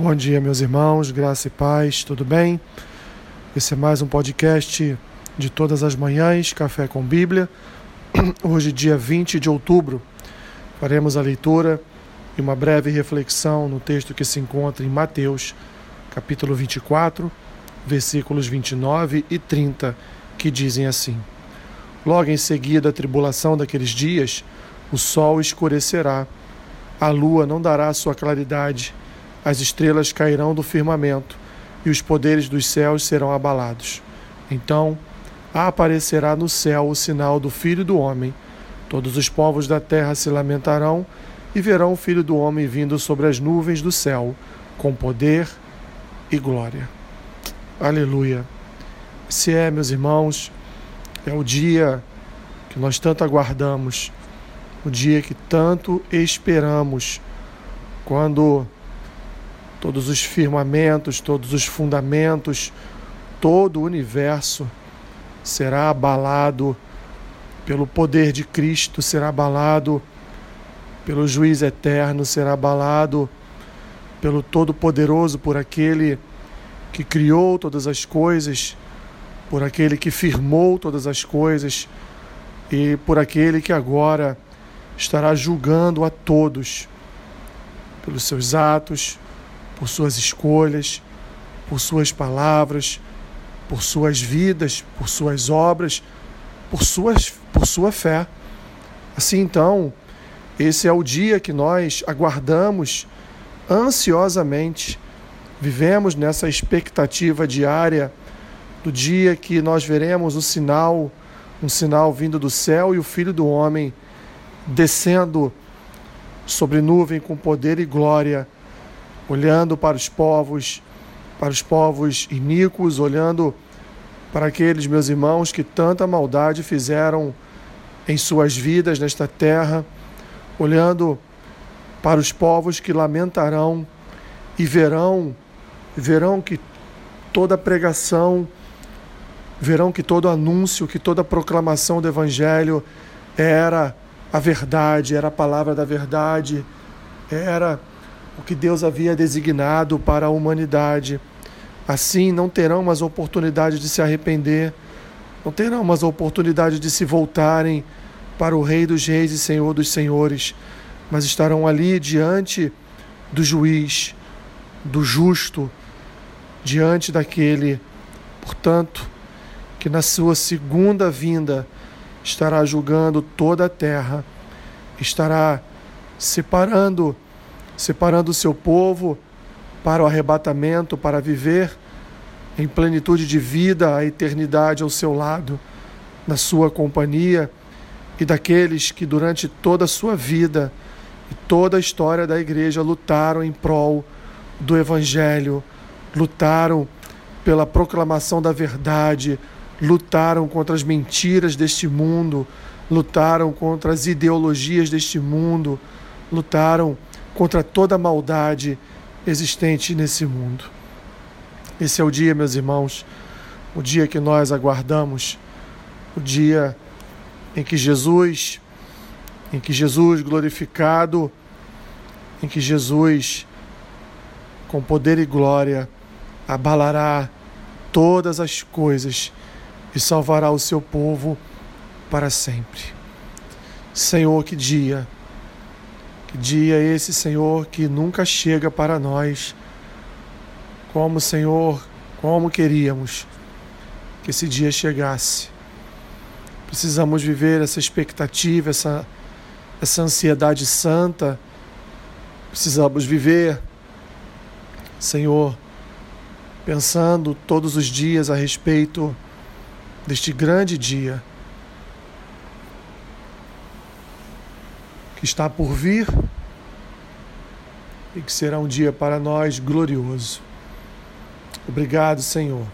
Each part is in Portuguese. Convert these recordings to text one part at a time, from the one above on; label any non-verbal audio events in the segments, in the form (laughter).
Bom dia, meus irmãos, graça e paz, tudo bem? Esse é mais um podcast de todas as manhãs, Café com Bíblia. (clears throat) Hoje, dia 20 de outubro, faremos a leitura e uma breve reflexão no texto que se encontra em Mateus, capítulo 24, versículos 29 e 30, que dizem assim: Logo em seguida a tribulação daqueles dias, o sol escurecerá, a lua não dará sua claridade as estrelas cairão do firmamento e os poderes dos céus serão abalados. Então aparecerá no céu o sinal do Filho do Homem. Todos os povos da terra se lamentarão e verão o Filho do Homem vindo sobre as nuvens do céu, com poder e glória. Aleluia. Esse é, meus irmãos, é o dia que nós tanto aguardamos, o dia que tanto esperamos, quando todos os firmamentos, todos os fundamentos, todo o universo será abalado pelo poder de Cristo, será abalado pelo juiz eterno, será abalado pelo Todo-Poderoso, por aquele que criou todas as coisas, por aquele que firmou todas as coisas e por aquele que agora estará julgando a todos pelos seus atos, por suas escolhas, por suas palavras, por suas vidas, por suas obras, por, suas, por sua fé. Assim então, esse é o dia que nós aguardamos ansiosamente. Vivemos nessa expectativa diária do dia que nós veremos o sinal, um sinal vindo do céu e o Filho do Homem descendo sobre nuvem com poder e glória olhando para os povos, para os povos iníquos, olhando para aqueles meus irmãos que tanta maldade fizeram em suas vidas nesta terra, olhando para os povos que lamentarão e verão, verão que toda pregação, verão que todo anúncio, que toda proclamação do evangelho era a verdade, era a palavra da verdade, era o que Deus havia designado para a humanidade. Assim, não terão mais oportunidade de se arrepender, não terão mais oportunidade de se voltarem para o Rei dos Reis e Senhor dos Senhores, mas estarão ali diante do juiz, do justo, diante daquele, portanto, que na sua segunda vinda estará julgando toda a terra, estará separando separando o seu povo para o arrebatamento, para viver em plenitude de vida a eternidade ao seu lado, na sua companhia, e daqueles que durante toda a sua vida e toda a história da igreja lutaram em prol do Evangelho, lutaram pela proclamação da verdade, lutaram contra as mentiras deste mundo, lutaram contra as ideologias deste mundo, lutaram contra toda maldade existente nesse mundo. Esse é o dia, meus irmãos, o dia que nós aguardamos, o dia em que Jesus, em que Jesus glorificado, em que Jesus, com poder e glória, abalará todas as coisas e salvará o seu povo para sempre. Senhor, que dia! Dia esse, Senhor, que nunca chega para nós, como, Senhor, como queríamos que esse dia chegasse. Precisamos viver essa expectativa, essa, essa ansiedade santa. Precisamos viver, Senhor, pensando todos os dias a respeito deste grande dia que está por vir e que será um dia para nós glorioso. Obrigado, Senhor.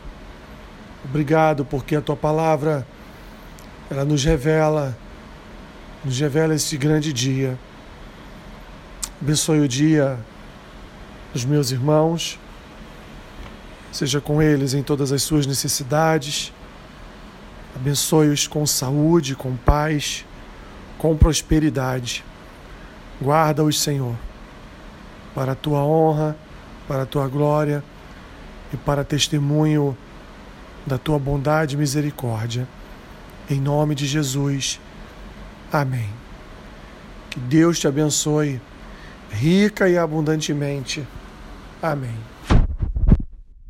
Obrigado porque a tua palavra ela nos revela nos revela este grande dia. Abençoe o dia dos meus irmãos. Seja com eles em todas as suas necessidades. Abençoe-os com saúde, com paz, com prosperidade. Guarda-os, Senhor, para a tua honra para a tua glória e para testemunho da tua bondade e misericórdia. Em nome de Jesus. Amém. Que Deus te abençoe rica e abundantemente. Amém.